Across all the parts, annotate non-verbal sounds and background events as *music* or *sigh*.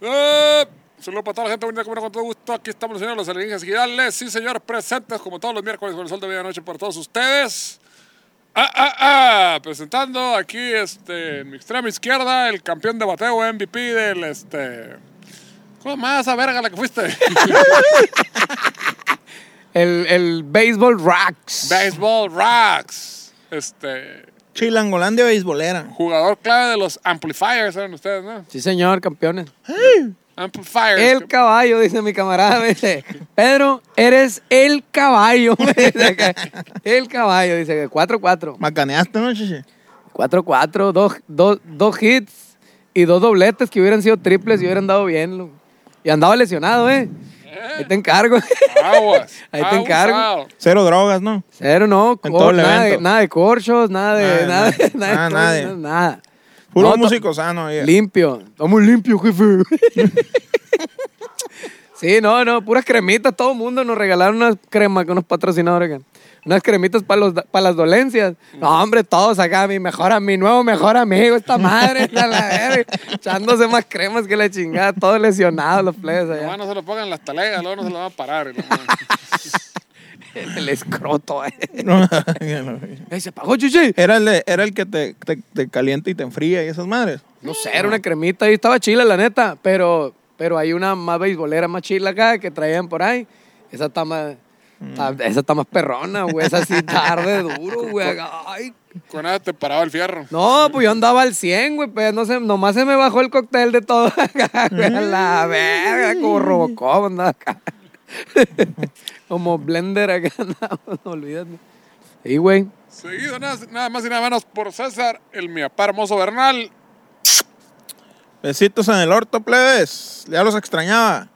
Eh, saludos para toda la gente bonita, como con todo gusto. Aquí estamos los señores los alienígenas girales. Sí, señor, presentes como todos los miércoles con el sol de medianoche para todos ustedes. Ah, ah, ah, presentando aquí este, en mi extrema izquierda el campeón de bateo MVP del este. ¿Cómo más esa verga la que fuiste? *laughs* El, el Baseball Rocks. Baseball Rocks. Este. Chilangolandia beisbolera. Jugador clave de los amplifiers, ¿saben ustedes, no? Sí, señor, campeones. Amplifiers. El caballo, dice mi camarada. me dice, Pedro, eres el caballo. *laughs* me dice acá. el caballo, dice, 4-4. Macaneaste, ¿no, chiche? 4-4, dos, dos, dos hits y dos dobletes que hubieran sido triples y hubieran dado bien. lo- Y andaba lesionado, ¿eh? Ahí te encargo. Aguas. *laughs* Ahí te encargo. Abusado. Cero drogas, ¿no? Cero, no. En cor- todo el nada, de, nada de corchos, nada de. Nada, Nada, de- nada. nada, de Nada, nada. Puro No, músico sano. ahí. Limpio. Estamos limpios, jefe. *laughs* sí, no, no, puras cremitas. Todo el mundo nos regalaron unas cremas con unos patrocinadores acá. Unas cremitas para los para las dolencias. No, hombre, todos acá, mi mejor, mi nuevo mejor amigo, esta madre, la *laughs* verga, echándose más cremas que la chingada, todos lesionados los plebes allá. Nomás no se lo pongan en las talegas, luego no se lo van a parar. *laughs* El escroto, eh. *laughs* Ey, se apagó, chichi. era, el de- era el que te, te, te calienta y te enfría y esas madres. No sé, era una cremita ahí, estaba chila, la neta, pero, pero hay una más beisbolera más chila acá que traían por ahí. Esa está más, está- esa está más perrona, güey, esa sí tarde duro, güey. Ay. Con nada te paraba el fierro. No, pues yo andaba al 100, güey, pues no sé, nomás se me bajó el cóctel de todo acá, *laughs* güey, la verga, como Robocop andaba acá. *laughs* como Blender acá andaba, no olvídate. Sí, güey. Seguido nada, nada más y nada menos por César, el mi papá hermoso Bernal. Besitos en el orto, plebes. Ya los extrañaba.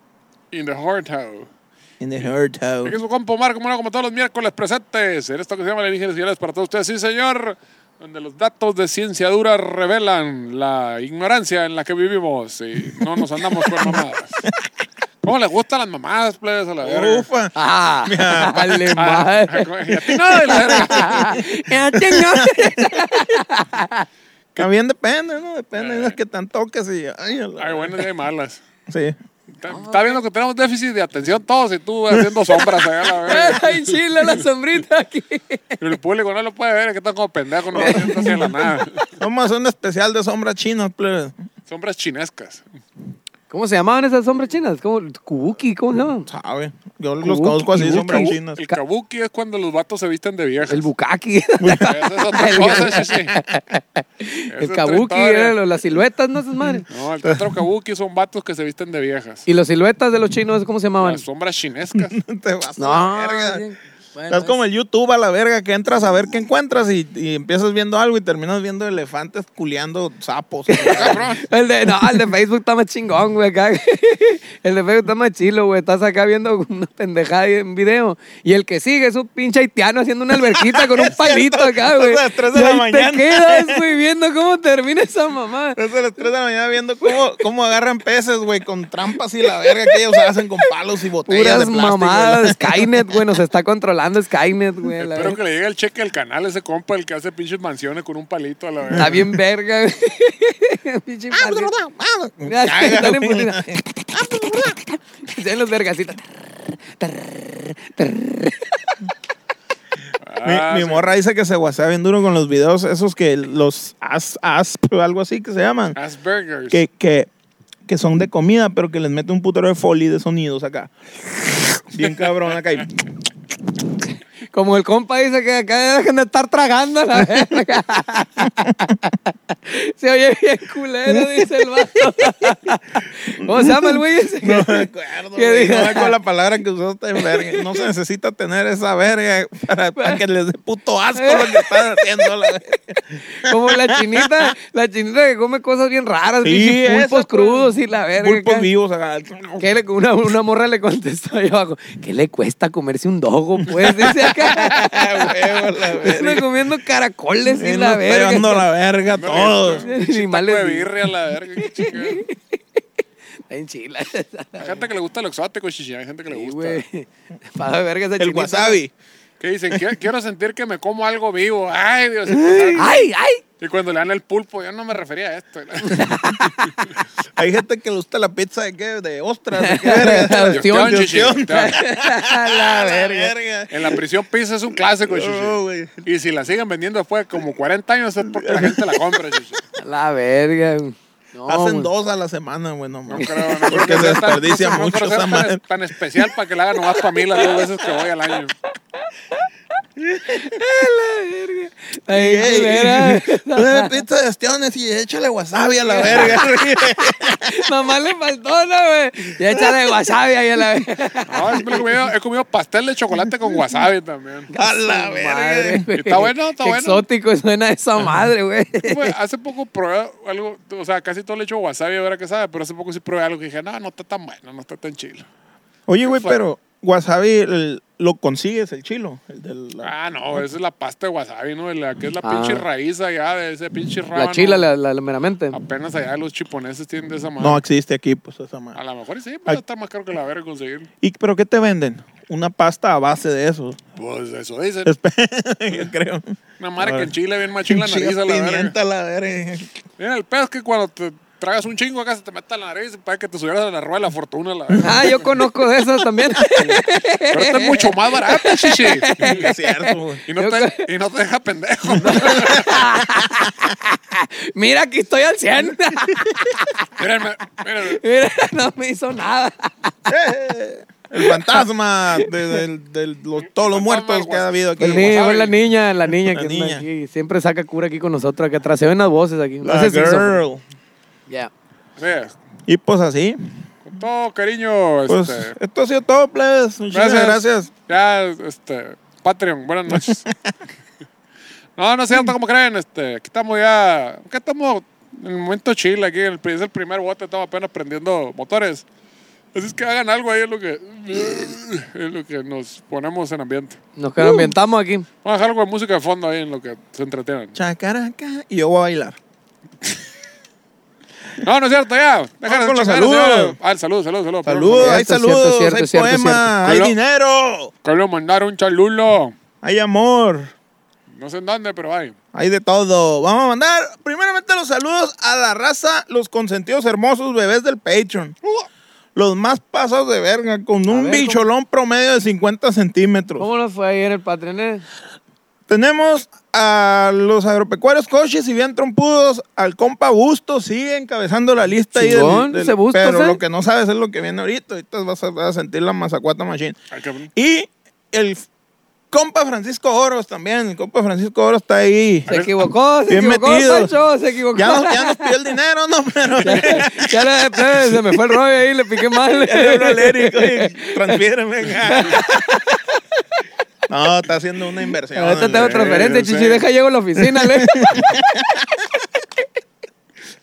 In the Heart House. In the hurt house. Aquí su compo Marco, como, no, como todos los miércoles presentes en esto que se llama Alienígenas Girales para todos ustedes. Sí, señor. Donde los datos de ciencia dura revelan la ignorancia en la que vivimos y no nos andamos con mamadas. ¿Cómo les gustan las mamadas, plebes, a la verga? Ufa. Ah, *laughs* vale Ah, madre. y a ti no, de la verga. *laughs* Ya tengo- *laughs* También depende, ¿no? Depende de las que tan toques y... Ay, a la- Ay, buenas y hay malas. Sí. Está, viendo que tenemos déficit de atención todos y tú haciendo sombras allá la verga. *laughs* Ay, chile, la sombrita aquí. Y el público no lo puede ver, es que están como pendejos, no haciendo hacia la nada. Vamos a hacer un especial de sombras chinas, plebes. Sombras chinescas. ¿Cómo se llamaban esas sombras chinas? ¿Cómo? Kubuki, ¿cómo se llaman? ¿Sabe? Yo los conozco así, sombras chinas. El kabuki es cuando los vatos se visten de viejas. El bukaki. Esa es otra *laughs* cosa, sí, sí. El kabuki, eran las siluetas, ¿no? Esas madres. No, el otro kabuki son vatos que se visten de viejas. Y los siluetas de los chinos, ¿cómo se llamaban? Las sombras chinescas. *laughs* Te vas a No, la verga. Bueno, Es como el YouTube a la verga que entras a ver qué encuentras y, y empiezas viendo algo y terminas viendo elefantes culeando sapos. *laughs* *laughs* El de, no, el de Facebook está más chingón, güey, acá. *laughs* El de Facebook está más chilo, güey. Estás acá viendo una pendejada en video. Y el que sigue es un pinche haitiano haciendo una alberquita con un palito cierto, acá, güey. las tres de Y la mañana. Te quedas, güey, viendo cómo termina esa mamá. Es a las 3 de la mañana viendo cómo, cómo agarran peces, güey, con trampas y la verga que ellos hacen con palos y botellas Puras de plástico. mamadas. Skynet, güey, nos está controlando Skynet, güey. la Espero que le llegue el cheque al canal ese compa, el que hace pinches mansiones con un palito a la verga. Está bien verga, güey. *laughs* Pinche palito. Ya, están en putiza. Hacen los. Mi, Ah, mi morra dice que se guasea bien duro con los videos esos que los as, asp o algo así que se llaman. Asperger's. Que, que, que son de comida, pero que les mete un putero de foley de sonidos acá. Bien cabrón acá. y- Como el compa dice que acá dejen de estar tragando la verga. *laughs* Se oye bien culero, dice el vato. ¿Cómo se llama el güey ese? No me acuerdo. ¿Qué güey, dijo? No me acuerdo la palabra que en verga. No se necesita tener esa verga para, para que les dé puto asco lo que están haciendo. La verga. Como la chinita, la chinita que come cosas bien raras, Sí, pulpos pues. crudos y la verga. Pulpos acá. vivos acá. ¿Qué le- una, una morra le contestó ahí abajo, ¿qué le cuesta comerse un dogo, pues? Dice acá. Verga. comiendo caracoles y la verga. pegando la verga pinche Animales de birria la verga. Está en chila. Hay gente que le gusta lo exótico, chichi. Hay gente que le gusta. Para verga esa El wasabi. Que dicen, "Quiero- quiero sentir que me como algo vivo. Ay, Dios. *laughs* ¡Ay, ay! Y cuando le dan el pulpo, yo no me refería a esto. *laughs* Hay gente que le gusta la pizza de qué, de ostras, de qué *laughs* verga. La verga. En la prisión pizza es un clásico, chichi. Oh. Y si la siguen vendiendo después de como 40 años es porque la gente la compra, chichi. La verga. güey. No, Hacen güey. dos a la semana, güey, no No creo, no Porque que se tan- desperdicia no creo mucho sea esa tan, madre. tan especial para que la hagan nomás para mí las dos veces que voy al año. Ay, Ey, culera. Una pizza de ostiones y échale wasabi a la *laughs* verga. Nomás le faltó, ¿no, güey? Y échale wasabi ahí a la verga. No, siempre he comido, he comido pastel de chocolate con wasabi también. a la Madre, verga. güey. Está bueno, está Qué bueno. Exótico suena esa madre, güey. Pues, hace poco probé algo, o sea, casi todo le echo wasabi a ver a qué sabe, pero hace poco sí probé algo que dije, no, no está tan bueno, no está tan chilo. Oye, güey, pero wasabi el- lo consigues, el chilo. El del, Ah, no, esa es la pasta de wasabi, ¿no? La que es la Ah. pinche raíz allá de ese pinche rábano. La chila, la, la, la meramente. Apenas allá los chiponeses tienen de esa madre. no existe aquí, pues esa A madre. lo mejor sí, Ay. pero está más caro que la verga conseguir. ¿Y pero qué te venden? Una pasta a base de eso. Pues eso dicen. *laughs* Yo creo. Una madre que en Chile bien machín la nariz a la verga. Pimienta a la verga. Mira, el es que cuando te tragas un chingo acá se te mete la nariz para que te subieras a la rueda de la fortuna. La. Ah, yo conozco de esas también. *laughs* Pero esto es mucho más barato, chichi. *laughs* Es cierto. Y no, te, y no te deja pendejo. *laughs* Mira, aquí estoy al 100. Mírenme, mírenme. Mira, no me hizo nada. El fantasma de, del- del- los- todos los El muertos que ha habido aquí. El niño, wasabi. fue la niña, la niña La que niña. anda aquí. Siempre saca cura aquí con nosotros, que atrás se ven las voces aquí. La Hace esquizofrenia. Sí, Y pues así. con todo cariño, Pues este, esto ha sido todo, plebes. Muchas gracias. Ya, este, Patreon, buenas noches. *laughs* no, no es cierto, como creen, este, aquí estamos ya, aquí estamos en el momento chill, aquí el, es el primer bote, estamos apenas prendiendo motores. Así es que hagan algo ahí, es lo que, es lo que nos ponemos en ambiente. Nos que nos ambientamos aquí. Vamos a dejar algo de música de fondo ahí en lo que se entretienen. Chacaraca. Y yo voy a bailar. No, no es cierto, ya. Déjame con los saludos. Ah, el saludo, saludo, saludo. Saludos, hay saludos, cierto, hay cierto, poema, hay dinero, Quiero mandar un chalulo. hay amor, No sé en dónde, pero hay. hay de todo. Vamos a mandar primeramente los saludos a la raza, los consentidos hermosos bebés del Patreon. Los más pasados de verga, con un ver, bicholón promedio de 50 centímetros. ¿Cómo nos fue ahí en el Patreon? Tenemos a los agropecuarios coches y bien trompudos, al compa Bustos, sigue encabezando la lista ahí del, ese Bustos, Pero ¿eh? lo que no sabes es lo que viene ahorita. Ahorita vas a, vas a sentir la mazacuata machine. Ay, cabrón. Y el compa Francisco Oros también. El compa Francisco Oros está ahí. Se equivocó, se Bien equivocó, metido. Pancho, se equivocó. Ya nos, ya nos pidió el dinero, ¿no? Pero *laughs* ya le, plebe, se me fue el rollo ahí, le piqué mal. *laughs* ya le hablo al Eric, oye, *laughs* transfiéreme. *laughs* No, está haciendo una inversión. Ahorita tengo transferencia, sí. chichi, deja llego a la oficina, le. *laughs*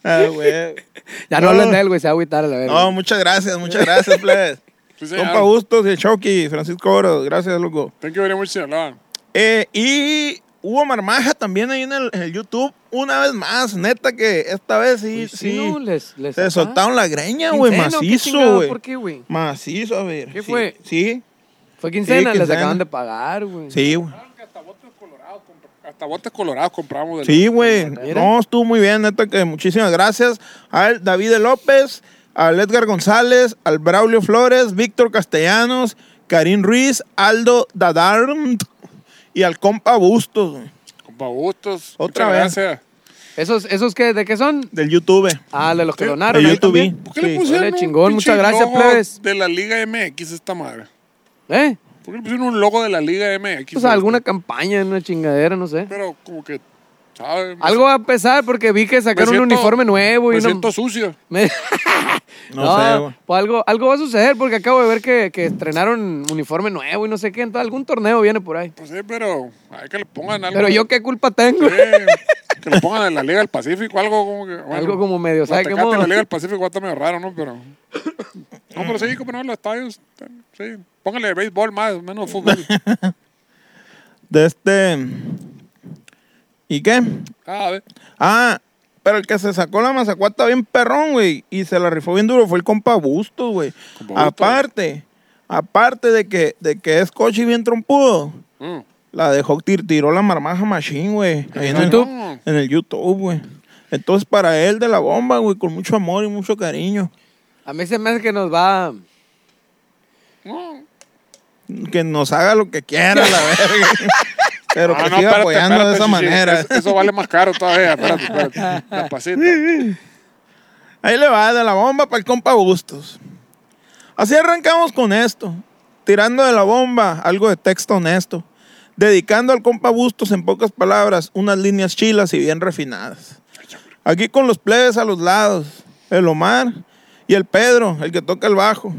Ah, güey. *laughs* Ya no hablen de él, güey, se va a agüitar a la verga. No, muchas gracias, muchas gracias, plebes. Sí, señor. Compa Bustos y el Chucky, Francisco Oros, gracias, loco. Thank you very much, señor. Eh, y hubo marmaja también ahí en el, en el YouTube, una vez más, neta que esta vez sí, Uy, sí, no, les, les se acá. soltaron la greña, güey, ¿Quincena o qué macizo, güey. ¿Por qué, güey? Macizo, a ver. ¿Qué sí, fue? Sí, Fue quincena, les quincena. acaban de pagar, güey. sí, güey. Hasta botes colorados, compra- hasta botes colorados compramos. del- Sí, güey. No, estuvo muy bien, neta que muchísimas gracias al David López, al Edgar González, al Braulio Flores, Víctor Castellanos, Karim Ruiz, Aldo Dadarm y al compa Bustos, güey, Compa Bustos. Otra vez. Gracias. ¿Esos, ¿Esos qué? ¿De qué son? del YouTube. Ah, de los que Sí, donaron. de YouTube. ¿Por qué le Sí. pusieron Órale, un chingón, muchas gracias, plebes. de la Liga MX esta madre? ¿Eh? ¿Por qué le pusieron un logo de la Liga MX? Pues alguna campaña, una chingadera, no sé. Pero como que, ¿sabes? Algo va a pesar porque vi que sacaron un uniforme nuevo y Me no... siento sucio. *laughs* Me- No sé, güey. pues algo, algo va a suceder porque acabo de ver que, que estrenaron uniforme nuevo y no sé qué. Entonces algún torneo viene por ahí. Pues sí, pero hay que le pongan algo. Pero yo qué culpa tengo. Sí, *laughs* que le pongan en la Liga del Pacífico, algo como que. bueno, Algo como medio, ¿sabe qué Guatecate en modo? la Liga del Pacífico va a estar medio raro, ¿no? Pero. No, pero sí, como no, los estadios. Sí. Póngale béisbol más, menos fútbol. De este. ¿Y qué? Ah, a ver. Ah, pero el que se sacó la mazacuata bien perrón, güey, y se la rifó bien duro fue el compa Bustos, güey. Compa Bustos. Aparte, aparte de que, de que es coche y bien trompudo, Mm. La dejó, tir- tiró la marmaja machine, güey. Ahí en el YouTube? En el YouTube, güey. Entonces, para él de la bomba, güey, con mucho amor y mucho cariño. A mí se me hace que nos va. Que nos haga lo que quiera, la verga. *laughs* Pero que no, siga espérate, apoyando de esa manera. Es- Eso vale más caro todavía. Espérate, espérate. Despacito. *laughs* Ahí le va de la bomba para el compa Bustos. Así arrancamos con esto. Tirando de la bomba algo de texto honesto. Dedicando al compa Bustos, en pocas palabras, unas líneas chilas y bien refinadas. Aquí con los plebes a los lados. El Omar y el Pedro, el que toca el bajo.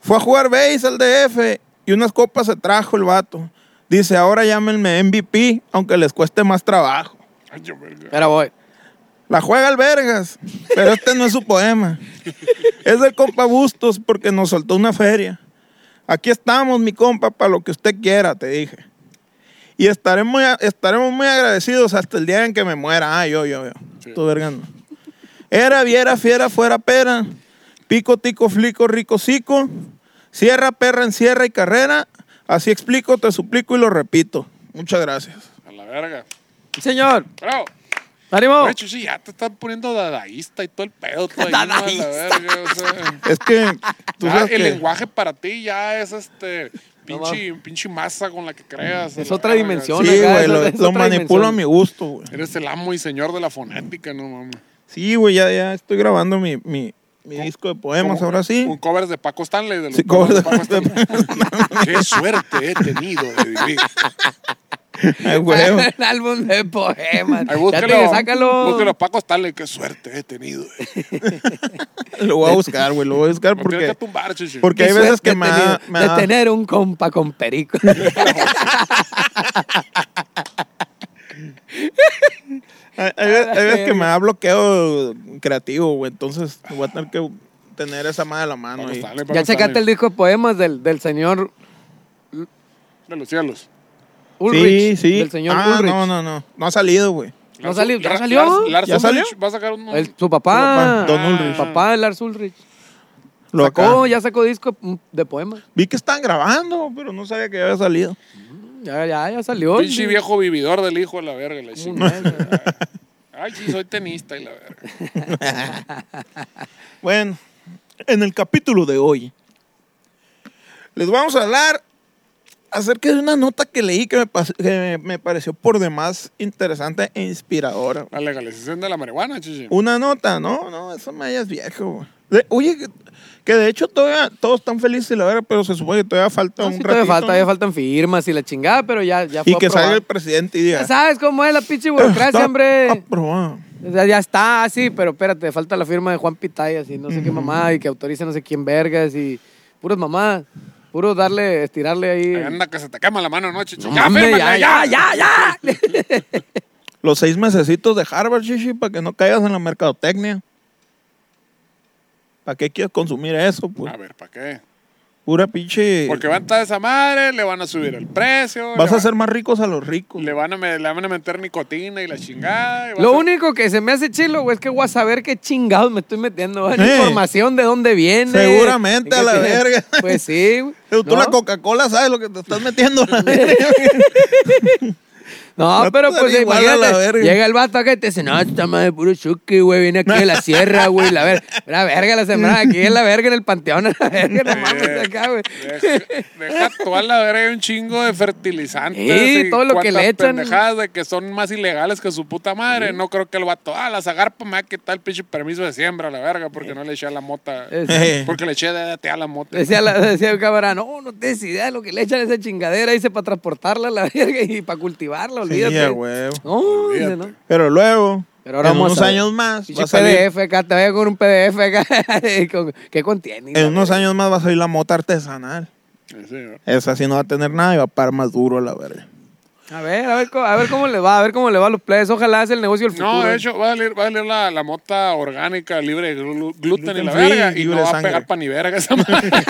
Fue a jugar base al DF y unas copas se trajo el vato. Dice, ahora llámenme MVP, aunque les cueste más trabajo. Ay, yo, verga. Pero voy. La juega el Vergas, pero este no es su poema. Es del compa Bustos porque nos soltó una feria. Aquí estamos, mi compa, para lo que usted quiera, te dije. Y estaremos muy, estaremos muy agradecidos hasta el día en que me muera. Ah, yo, yo, yo. Sí. Tú, verga, no. Era, viera, fiera, fuera pera. Pico, tico, flico, rico, cico. Sierra, perra, encierra y carrera. Así explico, te suplico y lo repito. Muchas gracias. A la verga. Señor, Bravo. ánimo. Oye, Chuchi, ya te están poniendo dadaísta y todo el pedo. Todo ahí, ¿no? A la *laughs* Dadaísta. verga, o sea. Es que tú Ya, sabes el que- lenguaje para ti ya es este pinche, pinche masa con la que creas. Es otra verga. dimensión. Sí, güey, lo, es manipulo a mi gusto, güey. Eres el amo y señor de la fonética, no mames. Sí, güey, ya, ya estoy grabando mi, mi, mi disco de poemas, ahora sí. Un cover de Paco Stanley. De los Sí, poemas cover de Paco Stanley. *laughs* Qué suerte he tenido de vivir. *laughs* Ay, güey. *laughs* Un álbum de poemas. Ahí ya te búsquelo. sácalo. Búsquelo Paco Stanley. Qué suerte he tenido. *laughs* Lo voy a buscar, güey, lo voy a buscar Me tienes porque, que tumbar, chichi. porque hay veces que me tenido me de da- tener un compa con perico. hay, hay veces- hay veces que me da bloqueo creativo, güey, entonces voy a tener que tener esa mano de la mano Paco ahí. Stanley, Paco ya checaste el disco de poemas del, del señor De los cielos. Ulrich. sí, sí. Del señor ah, Ulrich. no, no, no. No ha salido, güey. ¿No salió? ¿Ya salió? Lars- ¿Ya salió? Ulrich Va a sacar un... El- su Su papá. Don Ulrich. Papá de Lars Ulrich. Lo Sacó, acá. ya sacó disco mm, de poemas. Vi que estaban grabando, pero no sabía que ya había salido. Ya, ya, ya salió. Pinche viejo vividor del hijo de la verga. La mes, *laughs* Ay, sí, soy tenista y la verga. *laughs* Bueno, en el capítulo de hoy les vamos a hablar acerca de una nota que leí que me, pas- que me- me pareció por demás interesante e inspiradora. La legalización de la marihuana, chichi. Una nota, no, no, eso me es viejo. güey. De- oye, que, que de hecho todavía todos están felices y la verdad, pero se supone que todavía falta No, un sí, todavía, ratito, falta, todavía ¿no? faltan firmas y la chingada, pero ya, ya fue Y que salga el presidente y diga. Ya sabes cómo es la pinche burocracia, "Está hombre. aprobado". O sea, ya está, sí, pero espérate, falta la firma de Juan Pitayas y no sé qué mamá y que autorice no sé quién vergas y puros mamás, puro darle, estirarle ahí. Ahí anda que se te quema la mano, ¿no, chichi? No ya, mames, fírmale, ya, ya, ya, ya. *laughs* Los seis mesecitos de Harvard, chichi, para que no caigas en la mercadotecnia. ¿Para qué quieres consumir eso? Pues? A ver, ¿para qué? Pura pinche. Porque van a estar esa madre, le van a subir el precio. Vas a va- hacer más ricos a los ricos. Le van, a, me- le van a meter nicotina y la chingada. y va a Lo único que se me hace chilo, güey, es que voy a saber qué chingados me estoy metiendo. güey. Información de dónde viene. Seguramente, ¿Y qué a la tiene? verga. Pues sí. güey. Pero tú ¿No? la Coca-Cola sabes lo que te estás metiendo. *laughs* la verga. No, No pero pues imagínate, llega el vato acá y te dice, no, esta madre puro chucky, güey, viene aquí de la sierra, güey, la verga, la verga la sembrada *laughs* aquí en la verga en el panteón, a la verga, no mames acá, güey. Deja, deja toda la verga hay un chingo de fertilizantes. Sí, y todo lo que le echan. pendejadas de que son más ilegales que su puta madre. No creo que el vato, ah, la zagarpa me va a quitar el pinche permiso de siembra a la verga porque no le eché a la mota. Es-. Porque le eché DDT a la mota. Decía, la, decía el camarada, no, no tienes idea de lo que le echan a esa chingadera, dice, para transportarla a la verga y para cultivarla, olvídate. a huevo. No, dice, Olvídate. no. Pero luego, Pero ahora en vamos unos a años más, va a salir, PDF acá, te voy *laughs* con un PDF acá. ¿Qué contiene? en unos años más va a salir la mota artesanal. Sí, ¿verdad? Esa sí no va a tener nada y va a parar más duro la verga. A ver, a ver, a ver cómo le va, a ver cómo le va a los players. Ojalá hace el negocio del futuro. No, de hecho, va a salir, va a salir la, la mota orgánica, libre de glu- gluten y la free, verga. Y libre no de va a sangre. pegar pa' ni verga esa madre. *laughs*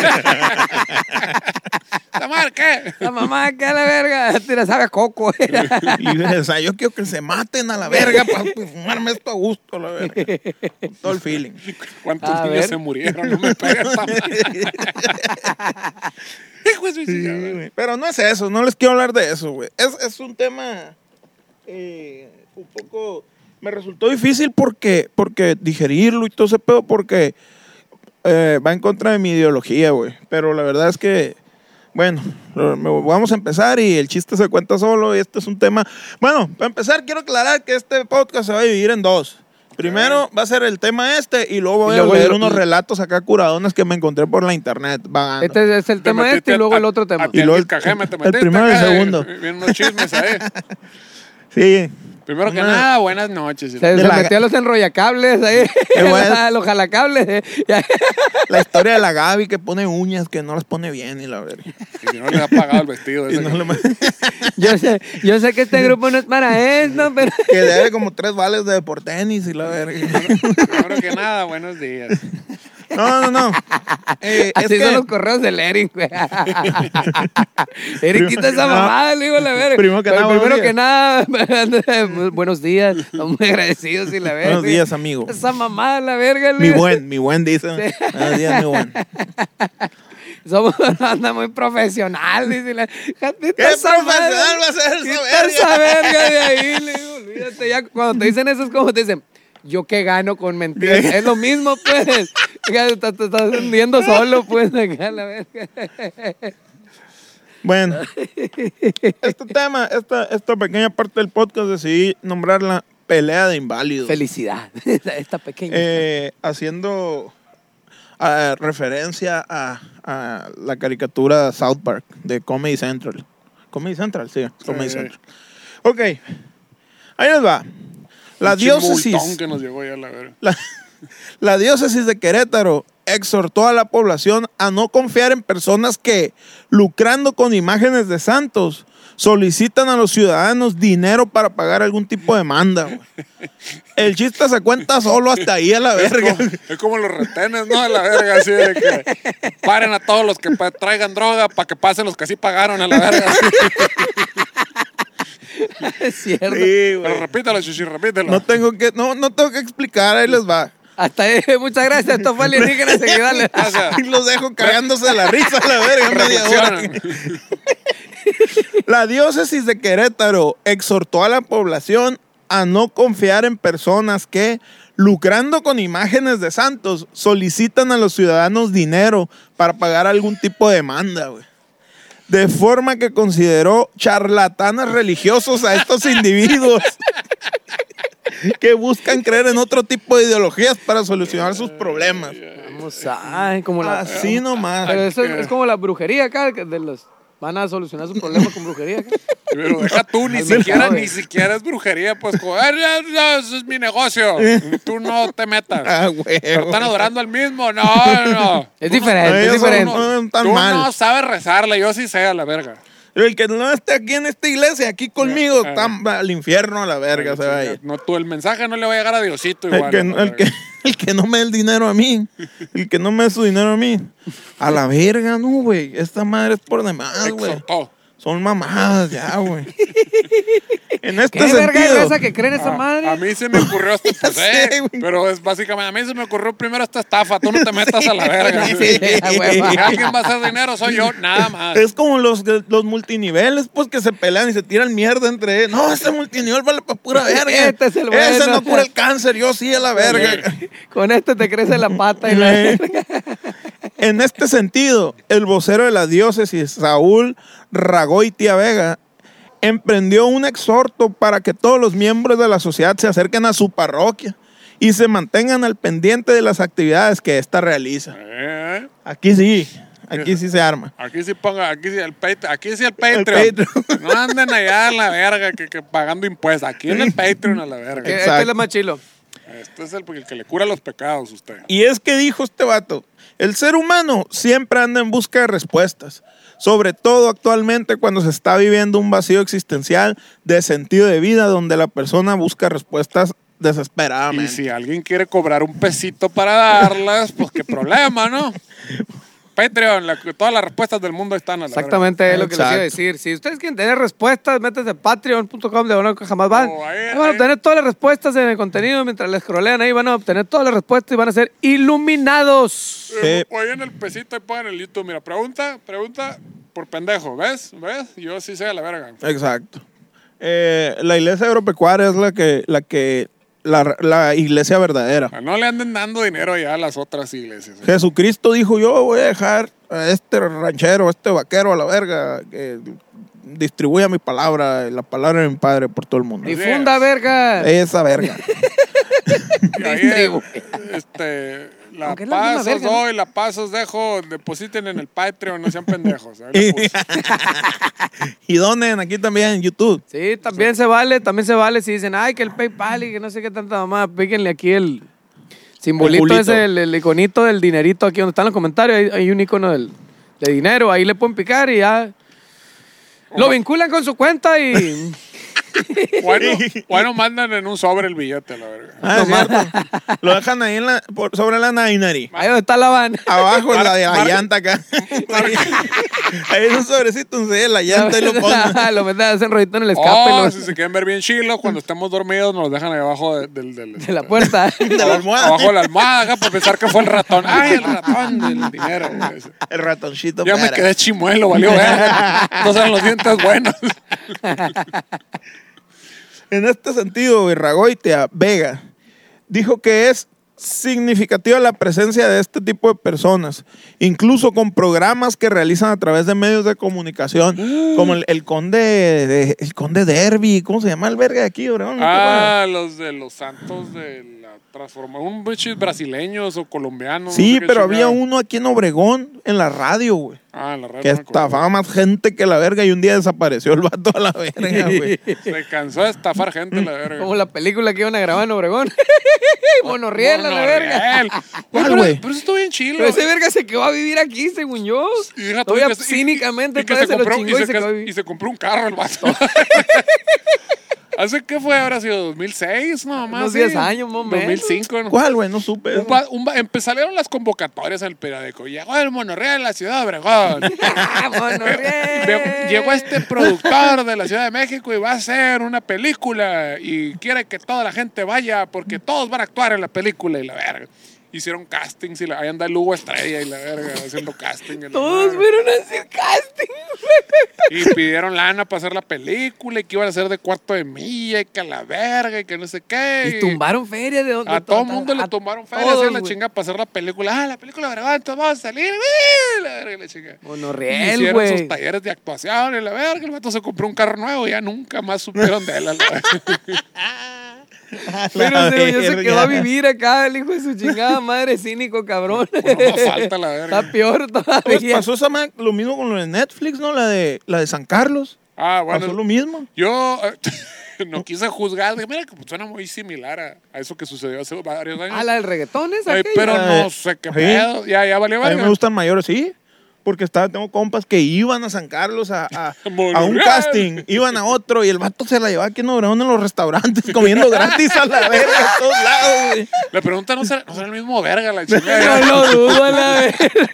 ¿La madre qué? La mamá, ¿qué a la verga? Tira, sabe a coco. *laughs* Y o sea, yo quiero que se maten a la verga para fumarme esto a gusto, a la verga. Con todo el feeling. ¿Cuántos A niños ver. se murieron? No me esta madre. *laughs* De Sí. Pero no es eso, no les quiero hablar de eso, güey. Es, es un tema eh, un poco... Me resultó difícil porque, porque digerirlo y todo ese pedo porque eh, va en contra de mi ideología, güey. Pero la verdad es que, bueno, vamos a empezar y el chiste se cuenta solo y este es un tema... Bueno, para empezar quiero aclarar que este podcast se va a dividir en dos. Primero va a ser el tema este y luego voy Y luego a leer unos relatos acá curadones que me encontré por la internet vagando. Este es el Te tema este y luego a- el otro tema. A ti Y luego el el- cajeme te el primero y el segundo. eh, Vienen unos chismes ahí. *laughs* Sí. Primero que Una- nada, buenas noches. Se, se la- metió a los enrollacables ahí, *laughs* bueno. a *laughs* los jalacables. eh. *laughs* La historia de la Gaby que pone uñas que no las pone bien y la verga. Y si no le ha pagado el vestido. Y ese no que- le- Yo sé, yo sé que este grupo no es para esto, pero que debe como tres vales de por tenis y la verga. Primero que nada, buenos días. No, no, no. Eh, es así que son los correos del Eric, güey. *laughs* Eric, quita esa mamada, le digo la verga. primero que Pero nada, primero buenos que nada, *laughs* buenos días, estamos muy agradecidos y la verga. Buenos días, amigo. Esa mamada, la verga. Mi buen, mi buen dice. Buenos días, mi buen. *laughs* Somos una banda muy profesional, dice la. ¿Qué ¿Qué profesional va a ser esa verga? esa verga de ahí, le digo, olvídate. Ya cuando te dicen eso es como te dicen, yo qué gano con mentiras. es lo mismo, pues. *laughs* Te, estás hundiendo solo, pues, acá, la verga. Bueno, este tema, esta, esta pequeña parte del podcast decidí nombrarla pelea de inválidos. Felicidad. *laughs* Esta pequeña. Eh, haciendo ah, referencia a, a la caricatura South Park de Comedy Central. Comedy Central, sí, Comedy Sí. Central. Ok, ahí les va. La diócesis, que nos llegó ya la verga. la, *laughs* la diócesis de Querétaro exhortó a la población a no confiar en personas que, lucrando con imágenes de santos, solicitan a los ciudadanos dinero para pagar algún tipo de demanda. El chiste se cuenta solo hasta ahí a la *laughs* Es verga. como, es como los retenes, ¿no? De la verga, así de que paren a todos los que traigan droga para que pasen los que sí pagaron a la verga. *laughs* *laughs* es cierto. Sí, Pero güey. repítelo, chichi, repítelo. No tengo que, no, no tengo que explicar, ahí les va. Hasta ahí, *laughs* muchas gracias. Esto fue alienígena *laughs* seguidales. O sea, Y los dejo cagándose de la risa a la verga media hora. La diócesis de Querétaro exhortó a la población a no confiar en personas que, lucrando con imágenes de santos, solicitan a los ciudadanos dinero para pagar algún tipo de demanda, güey. De forma que consideró charlatanes religiosos a estos individuos *laughs* que buscan creer en otro tipo de ideologías para solucionar sus problemas. Vamos a. Como la. Así nomás. Pero eso es, es como la brujería acá, de los. Van a solucionar sus problemas con brujería. *laughs* Pero deja tú, ni siquiera, ni güey. siquiera es brujería, pues, como, "Ay, ya, ya, ese es mi negocio. Tú no te metas. *laughs* Ah, güey. Pero están adorando al mismo. No, no, no. Es Tú no- diferente, es diferente. no están Tú mal. no sabes rezarle, yo sí sé a la verga. El que no esté aquí en esta iglesia, aquí conmigo, Ah. está al infierno a la verga, se vaya. No, tú, el mensaje no le va a llegar a Diosito El igual. que, el, que, verga. *laughs* el que no me dé el dinero a mí, el que no me dé su dinero a mí, a la verga, no, güey. Esta madre es por demás, güey. Exhortó. Son mamadas ya, güey. *laughs* En este ¿Qué verga es sentido, esa que creen esa A, madre? a mí se me ocurrió *laughs* esta, pues, sé, eh, güey. pero es básicamente, a mí se me ocurrió primero esta estafa, tú no te metas a la verga. Sí, Si a huevo. alguien va a hacer dinero, soy yo, nada más. es como los, los multiniveles, pues, que se pelean y se tiran mierda entre ellos. No, ese multinivel vale para pura verga. Este es el Ese bueno. no cura el cáncer, yo sí a la verga. Con este te crece la pata y la. En este sentido, el vocero de la diócesis, Saúl Ragoitia Vega, emprendió un exhorto para que todos los miembros de la sociedad se acerquen a su parroquia y se mantengan al pendiente de las actividades que ésta realiza. Eh, Aquí sí, aquí sí se arma. Aquí sí ponga, aquí sí el Patreon, aquí sí el Patreon. El Patreon. *laughs* No anden allá en la verga que, que pagando impuestos. Aquí en el Patreon a la verga. Este Exacto. es el más chilo. Este es el, el que le cura los pecados usted. Y es que dijo este vato, el ser humano siempre anda en busca de respuestas, sobre todo actualmente cuando se está viviendo un vacío existencial de sentido de vida donde la persona busca respuestas Y desesperadamente. si alguien quiere cobrar un pesito para darlas, pues qué problema, ¿no? *laughs* Patreon. la- todas las respuestas del mundo están a la Exactamente es lo que les iba a Exacto. decir. Si ustedes quieren tener respuestas, métanse a patreon.com de bueno que jamás van. Oh, ahí- Ahí van a obtener todas las respuestas en el contenido. Mientras les scrollean ahí, van a obtener todas las respuestas y van a ser iluminados. Eh, Sí. Oye, en el pesito ahí pongan el YouTube. Mira, pregunta, pregunta por pendejo. ¿Ves? ¿Ves? Yo sí sé a la verga. Exacto. Eh, la iglesia agropecuaria es la que, la que, la, la iglesia verdadera. No le anden dando dinero ya a las otras iglesias. ¿eh? Jesucristo dijo, yo voy a dejar a este ranchero, a este vaquero a la verga, que distribuya mi palabra, la palabra de mi padre por todo el mundo. Difunda, verga. Esa verga. *laughs* Y ahí, este, la Aunque es la misma paz os verga, ¿no? doy, la paz os dejo, depositen en el Patreon, no sean *laughs* pendejos. Ahí lo puse. *laughs* y donen aquí también en YouTube. Sí, también se vale, también se vale si dicen, ay, que el PayPal y que no sé qué tanta mamá, píquenle aquí el simbolito culito. ese, el, el iconito del dinerito aquí donde están los comentarios, hay, hay un icono del, de dinero, ahí le pueden picar y ya lo vinculan con su cuenta y *laughs* *laughs* Bueno, bueno, mandan en un sobre el billete, la verga. Ah, es cierto. *laughs* Lo dejan ahí en la, por- sobre la Nainari. ahí donde está la van. Abajo en la de la llanta acá. ahí en un sobrecito donde la llanta y lo *laughs* ponen. lo meten, hacen rodito en el escape Oh, lo- si se quieren ver bien chilo, cuando estemos dormidos nos los dejan ahí abajo de, del, del- de la puerta. De la almohada. Abajo de la almohada, acá, por pensar que fue el ratón. Ay, el ratón del dinero. güey. El ratoncito. Ya me quedé chimuelo, valió verga. No son los dientes buenos. En este sentido, Virragoitia Vega dijo que es significativa la presencia de este tipo de personas, incluso con programas que realizan a través de medios de comunicación, *gasps* como el, el conde de, el conde Derby, ¿cómo se llama el verga de aquí, Obregón? Ah, los de los santos de la transformación. Un bichis brasileños o colombianos. sí, no sé pero había uno aquí en Obregón, en la radio, güey. Ah, en la red. Que no estafaba más gente que la verga y un día desapareció el vato a la verga, güey. Se cansó de estafar gente, la verga. Como la película que iban a grabar en Obregón. *laughs* Monorriel, a la verga. ¿Cuál, Pero- güey? Pero eso estuvo bien chilo. Pero ese verga se quedó a vivir aquí, según yo. Y deja tú, Todavía y que se- y- cínicamente y que se se lo compró, chingó y y se se quedó a vivir. y se compró un carro el vato. *laughs* *laughs* ¿Hace qué fue? ¿Habrá sido 2006? No, más. Unos 10 años, más o menos. 2005. ¿no? ¿Cuál, güey? No supe. Un empezaron las convocatorias en el periódico. Llegó el monorriel a la ciudad de Obregón. *laughs* Llegó este productor de la Ciudad de México y va a hacer una película y quiere que toda la gente vaya porque todos van a actuar en la película y la verga. Hicieron castings y la, ahí anda el Hugo Estrella y la verga haciendo casting. Todos fueron a hacer casting. Y pidieron lana para hacer la película y que iban a hacer de cuarto de milla y que a la verga y que no sé qué. Y tumbaron feria de donde A todo el mundo le tumbaron feria todos, la chinga para hacer la película. Ah, la película de todos vamos a salir. La verga, y la chinga. Monorriel, Hicieron güey. sus talleres de actuación y la verga. El vato se compró un carro nuevo y ya nunca más supieron de él. *laughs* a. *laughs* Pero según yo se quedó a vivir acá, el hijo de su chingada *laughs* madre, cínico, cabrón. *laughs* No falta la verga. Está peor Pues todavía. pasó esa lo mismo con lo de Netflix, ¿no? La de, la de San Carlos. Ah, pasó lo bueno. mismo. Yo eh, no quise juzgar. Mira, que suena muy similar a, a eso que sucedió hace varios años. Ah, la del reggaetón esa. Ay, aquella? pero Eh, no sé qué sí. pedo. Ya, ya valió A mí me gustan mayores, sí. Porque estaba, tengo compas que iban a San Carlos a, a, *laughs* a un casting, iban a otro y el vato se la llevaba aquí en Obregón en los restaurantes *laughs* comiendo gratis a la verga a todos lados, güey. La pregunta no será, no será el mismo verga la *laughs* chingada. No lo dudo a la verga.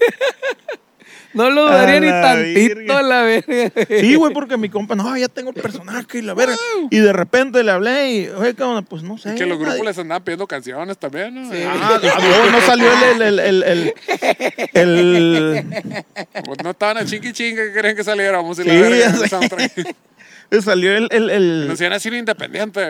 No lo dudaría A ni la tantito virgen. a la verga. Sí, güey, porque mi compa, no, ya tengo el personaje y la verga. Y de repente le hablé y, oye, cabrón, pues no sé. Y que los grupos nadie- les andaban pidiendo canciones también, ¿no? Sí. Ah, ah, no salió el, el, el, el, el- el- Pues no estaban a chingue chingue que querían que saliéramos. Y la Sí, verga, *laughs* el soundtrack. salió el, el, el, Nos decían así independiente,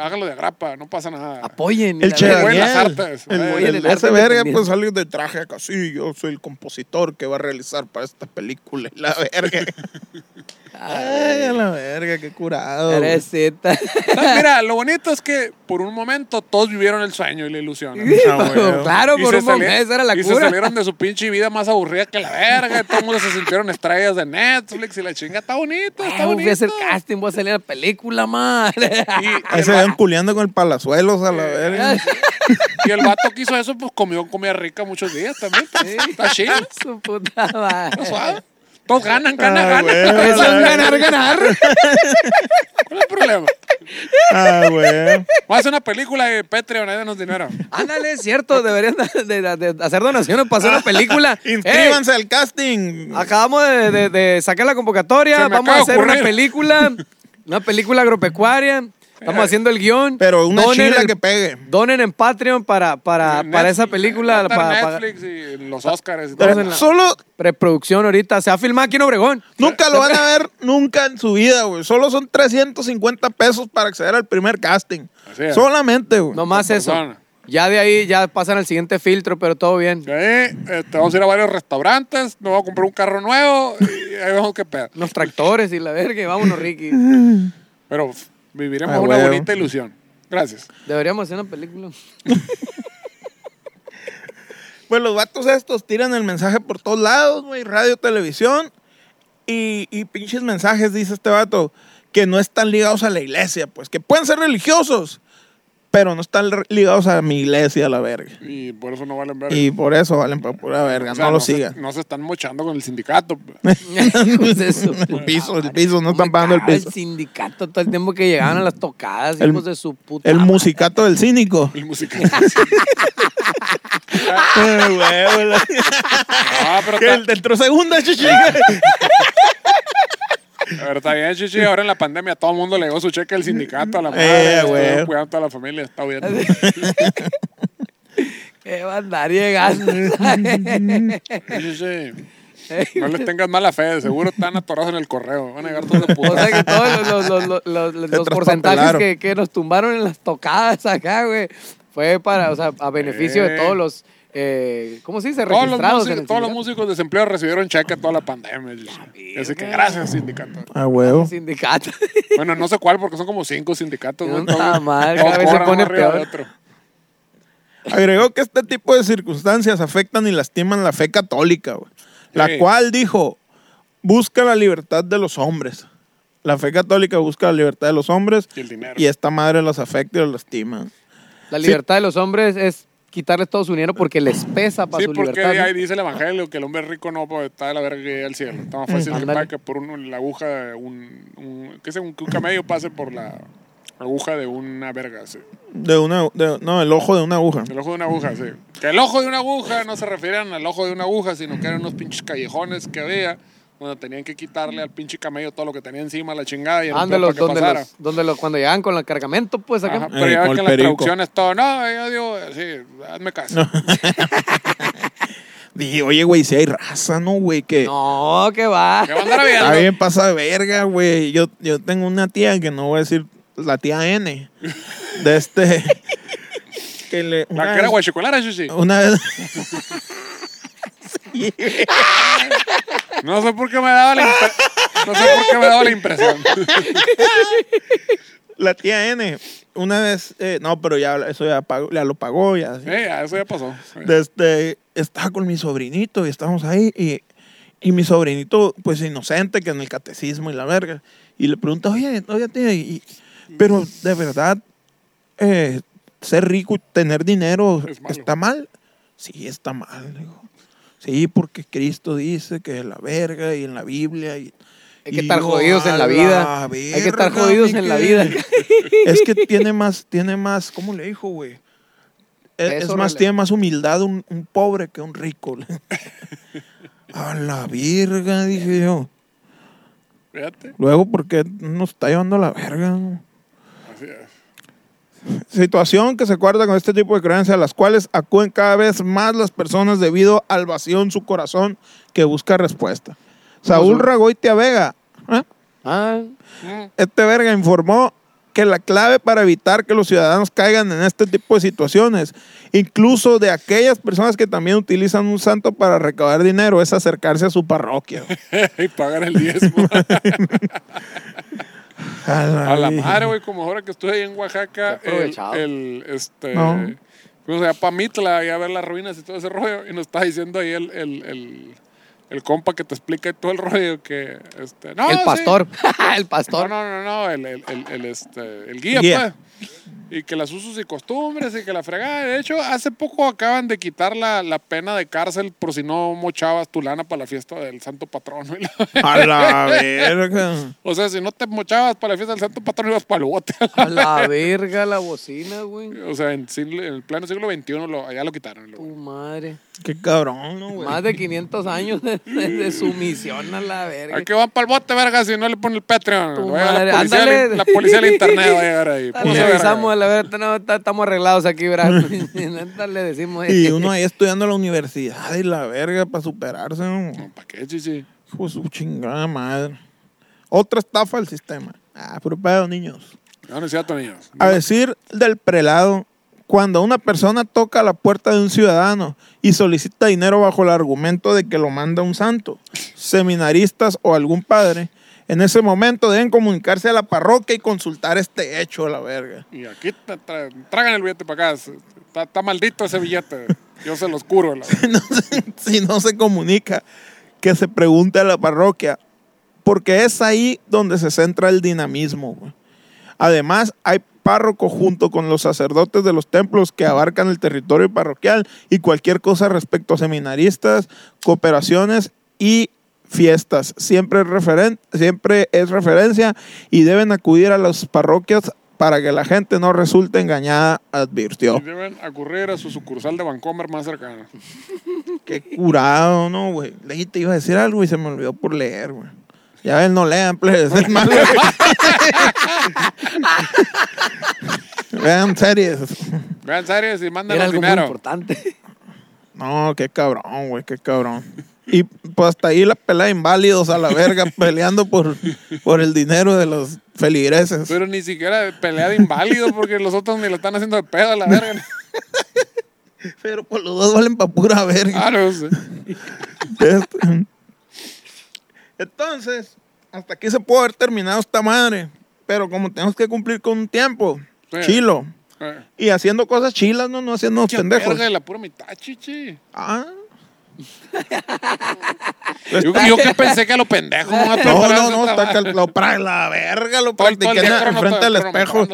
hágalo de grapa, no pasa nada. Apoyen. el Che artes. El- el- el arte ese verga pues salió de traje acá, sí, yo soy el compositor que va a realizar para esta película. La verga. *laughs* Ay, a la verga, qué curado. Ah, Mira, lo bonito es que por un momento todos vivieron el sueño y la ilusión. ¿no? Ah, claro, Y por se un momento esa era la y se cura. salieron de su pinche vida más aburrida que la verga. y Todo el mundo se sintieron estrellas de Netflix y la chinga está bonito, está voy bonito. a hacer casting, voy a salir a la película, madre. Y, Ahí se va- ven culeando con el palazuelos a la verga. y el vato que hizo eso, pues comió comida rica muchos días también. pues, Está chido, Su puta madre. está suave. Todos ganan, gana, Ah, gana. güey. Eso es ganar, ganar. *laughs* ¿Cuál es el problema? Ah, güey. Vamos a hacer una película de Patreon, ahí denos dinero. Ándale, es cierto, deberían de, de- de hacer donaciones para hacer una película. *laughs* Inscríbanse al casting. Ey, acabamos de, de- de sacar la convocatoria, me vamos acaba a de hacer una ocurrir. película, una película agropecuaria. Estamos haciendo el guion. Pero una Donen chila el- que pegue. Donen en Patreon para, para, para esa película. Netflix, para- para- Netflix y los Oscars y Pero- todo. Solo preproducción ahorita. Se va a filmar aquí en Obregón. Nunca lo van a ver nunca en su vida, güey. Solo son 350 pesos para acceder al primer casting. Así es. Solamente, güey. No más Por eso. persona. Ya de ahí ya pasan al siguiente filtro, pero todo bien. De ahí, este, vamos a ir a varios restaurantes, nos vamos a comprar un carro nuevo y ahí vamos que pedo. Unos tractores y la verga. y Vámonos, Ricky. *laughs* Pero viviremos Ah, una huevo. bonita ilusión. Gracias. Deberíamos hacer una película. *laughs* Pues los vatos estos tiran el mensaje por todos lados, güey. Radio, televisión. Y, y pinches mensajes, dice este vato, que no están ligados a la iglesia, pues. Que pueden ser religiosos, pero no están ligados a mi iglesia, a la verga. Y por eso no valen ver. Y por eso valen para pura verga. O sea, no lo sigan. no se están mochando con el sindicato. pues. *laughs* El piso, el piso, no ¿Cómo están pagando el piso. El sindicato todo el tiempo que llegaban a las tocadas, El- hijos de su puta. El madre. musicato del cínico. El musical. Ay, güey, güey. Ah, pero Que el entró segunda, chichi. *laughs* pero está bien, chichi. Ahora en la pandemia a todo el mundo le llegó su cheque del sindicato a la Eh, madre. güey. Estuvieron cuidando a toda la familia. Está bien. Que va a andar llegando. Sí, sí. No les tengas mala fe. Seguro están atorados en el correo. Van a llegar todos de o puta. sea que todos los, los, los, los, los- Se los porcentajes que, que nos tumbaron en las tocadas acá, güey, fue para, o sea, a beneficio de Eh. todos los, eh, ¿cómo se dice? Todos los, músicos, el todos los músicos desempleados recibieron cheque toda la pandemia. chichi. Así que gracias, sindicato. A huevo. Sindicato. *laughs* Bueno, no sé cuál, porque son como cinco sindicatos. ¿no? Madre, todos cada vez se pone peor. de otro. Agregó que este tipo de circunstancias afectan y lastiman la fe católica, güey. La Sí. cual dijo, busca la libertad de los hombres. La fe católica busca la libertad de los hombres Y el dinero. y esta madre los afecta y los lastima. La libertad de los hombres es quitarles todo su dinero porque les pesa para Sí, su porque libertad. ¿no? ahí dice el evangelio que el hombre rico no pues, está de la verga que llega al cielo. Está más fácil que Ándale. pague que por un- la aguja de un, un, que sea, un, que un camello pase por la aguja de una verga, sí. De una, de- no, el ojo de una aguja. El ojo de una aguja, sí. Que el ojo de una aguja no se refieren al ojo de una aguja, sino que eran unos pinches callejones que había donde tenían que quitarle al pinche camello todo lo que tenía encima, la chingada y peor para que donde, pasara. los, donde los, cuando llegan con el cargamento, pues acá. Ajá, pero Eh, ya ves con que en las traducciones todo, no, yo digo, sí, hazme caso. *laughs* Dije, oye, güey, si hay raza, ¿no, güey? Que No, que va. Que va a andar está bien pasa de verga, güey. Yo, yo tengo una tía que no voy a decir la tía N. De este... *laughs* que le, La una que era guachicolera, sí. Una vez... *laughs* No sé por qué me daba la impre- No sé por qué me daba la impresión. La tía N, una vez, eh, no, pero ya eso ya, pagó, ya lo pagó, ya. sí. Eh, ya, eso ya pasó. Desde, estaba con mi sobrinito y estábamos ahí y, y mi sobrinito, pues inocente, que en el catecismo y la verga, y le pregunta, oye, oye, tía, y- pero de verdad, eh, ser rico y tener dinero Es está mal. Sí, está mal, digo. Sí, porque Cristo dice que la verga y en la Biblia y... Hay que y estar yo, jodidos en "A la vida. Hay que estar verga, jodidos en la vida. *laughs* Es que tiene más, tiene más, ¿cómo le dijo, güey? Es, Eso, es más, tiene más humildad un, un pobre que un rico. *laughs* A la virga, dije yo. Fíjate. Luego, ¿por qué nos está llevando a la verga? Situación que se acuerda con este tipo de creencias, a las cuales acuden cada vez más las personas debido al vacío en su corazón que busca respuesta. Saúl Ragoitia Vega, ¿eh? Ah, este verga informó que la clave para evitar que los ciudadanos caigan en este tipo de situaciones, incluso de aquellas personas que también utilizan un santo para recaudar dinero, es acercarse a su parroquia. *laughs* y pagar el diezmo. *laughs* A la, A la virgen. madre, güey, como ahora que estoy ahí en Oaxaca, el, este, No. fuimos allá para Mitla y a ver las ruinas y todo ese rollo, y nos está diciendo ahí el, el, el, el compa que te explica todo el rollo que, este, no, el sí. pastor. *laughs* el No, pastor. no, no, no, el, el, el, el, este, el guía, Guía. pues. Y que las usos y costumbres y que la fregada. De hecho, hace poco acaban de quitar la, la pena de cárcel por si no mochabas tu lana para la fiesta del santo patrono. *laughs* A la verga. o sea, si no te mochabas para la fiesta del santo patrono, ibas para el bote. A la verga, la bocina, güey. o sea, en, siglo- en el pleno siglo XXI lo, ya lo quitaron. lo- Tu madre. Qué cabrón, ¿no, güey? Más de 500 años de, de- de sumisión a la verga. Hay que van para el bote, verga, si no le ponen el Patreon. La policía, *laughs* la policía del internet va a llegar ahí. A la verga, no, ta- estamos arreglados aquí, ¿verdad? *laughs* Le decimos. Y uno ahí estudiando en la universidad y la verga para superarse, ¿no? ¿Para qué, chichi? Hijo de su chingada madre. Otra estafa al sistema. Ah, puro pedo, niños. No, no es cierto, niños. A decir del prelado, cuando una persona toca la puerta de un ciudadano y solicita dinero bajo el argumento de que lo manda un santo, seminaristas o algún padre, en ese momento deben comunicarse a la parroquia y consultar este hecho, la verga. Y aquí tra- tragan el billete para acá. Está, está maldito ese billete. Yo se los curo. La... *laughs* Si no se- si no se comunica, que se pregunte a la parroquia, porque es ahí donde se centra el dinamismo. güey. Además, hay párroco junto con los sacerdotes de los templos que abarcan el territorio parroquial y cualquier cosa respecto a seminaristas, cooperaciones y fiestas. Siempre es, referen- siempre es referencia y deben acudir a las parroquias para que la gente no resulte engañada, advirtió. Y deben acudir a su sucursal de Vancomer más cercana. *laughs* Qué curado, ¿no, güey? Leí, te iba a decir algo y se me olvidó por leer, güey. Ya ven, no lean, plebes. Es malo. *laughs* Vean series. Vean series y Era mándanos algo muy dinero. importante. No, qué cabrón, güey, qué cabrón. Y pues hasta ahí la pelea de inválidos a la verga *laughs* peleando por, por el dinero de los feligreses. Pero ni siquiera pelea de inválido porque los otros ni lo están haciendo de pedo a la verga. *laughs* Pero pues los dos valen pa' pura verga. No sé. Este- Entonces, hasta aquí se puede haber terminado esta madre. Pero como tenemos que cumplir con un tiempo, Sí. chilo. Y haciendo cosas chilas, no, no haciendo pendejos. verga de la pura mitad, chichi. Ah. Yo, yo que pensé que a lo pendejo no No, no, no, está madre. cal- lo pra- la verga, lo practiqué enfrente del espejo.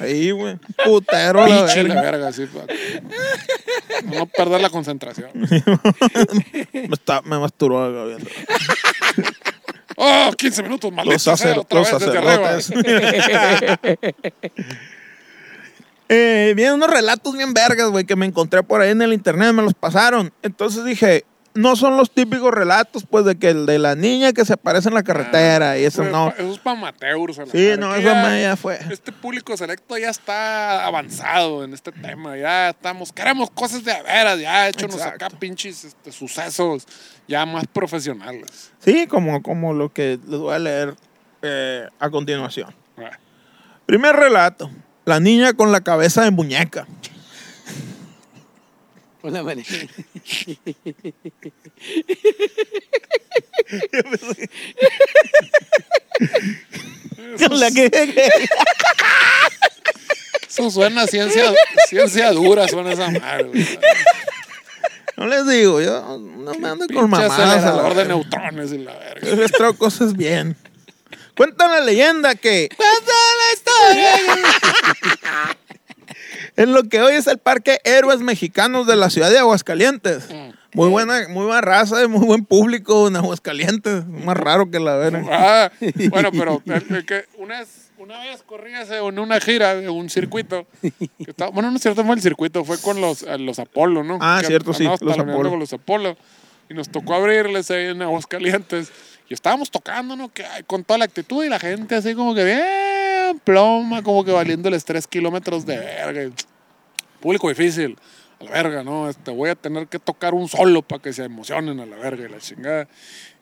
Ahí, güey. Putero, la Pinche la verga. verga, sí. No perder la concentración. *laughs* Me, está, me masturó acá viendo. Oh, 15 minutos, maldito Los, sacer- los sacerdotes. *laughs* eh, vienen unos relatos bien vergas, güey, que me encontré por ahí en el internet, me los pasaron. Entonces dije, no son los típicos relatos, pues, de que el de la niña que se aparece en la carretera y eso no. Eso es para amateurs. a la Sí, no, eso ya- fue. Este público selecto ya está avanzado en este tema. Ya estamos, queremos cosas de a veras. Ya échonos Exacto. acá pinches este, sucesos ya más profesionales. Sí, como, como lo que les voy a leer eh, a continuación. Ah. Primer relato. La niña con la cabeza de muñeca. Con la manera. *laughs* Con la que- Eso suena a ciencia, ciencia dura, suena esa madre. no les digo, yo no me ando con mamadas. a la de neutrones y la verga. Yo les traigo cosas bien. Cuenta la leyenda que Cuenta la historia. *laughs* en lo que hoy es el Parque Héroes Mexicanos de la ciudad de Aguascalientes. Mm. Muy buena, muy buena raza y muy buen público en Aguascalientes. Más raro que la verga. Ah, bueno, *laughs* pero el- el que una, vez, una vez corrías en una gira, en un circuito. que estaba- bueno, no es cierto, fue el circuito, fue con los, los Apolo, ¿no? Ah, Que cierto, sí, los Apolo. con los Apolo. Y nos tocó abrirles ahí en Aguascalientes. Y estábamos tocando, ¿no? Que, con toda la actitud y la gente así como que bien ploma, como que valiéndoles tres kilómetros de verga. Público difícil. A la verga, ¿no? Este, voy a tener que tocar un solo para que se emocionen a la verga y la chingada.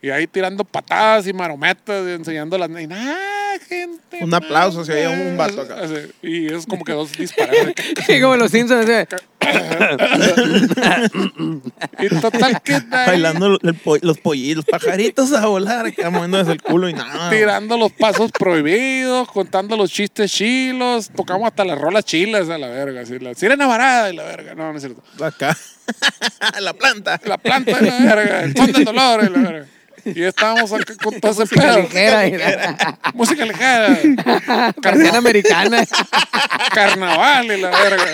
Y ahí tirando patadas y marometas y enseñando las... Y gente, Un aplauso si había un vato acá. Y es como que dos disparos. *laughs* Sí, como los Simpsons. y total que Bailando el po- los pollitos, los pajaritos a volar, acá moviéndose el culo y nada. tirando los pasos prohibidos, contando los chistes chilos, tocamos hasta las rolas chilas a la verga, así, la sirena varada y la verga, no, no es cierto. Acá. *laughs* la planta. La planta de la verga, el son del dolor y la verga. Y estábamos acá con *laughs* todo ese Música pedo. ligera. y- Música ligera, Persiana *laughs* americana. *laughs* carnaval y la verga.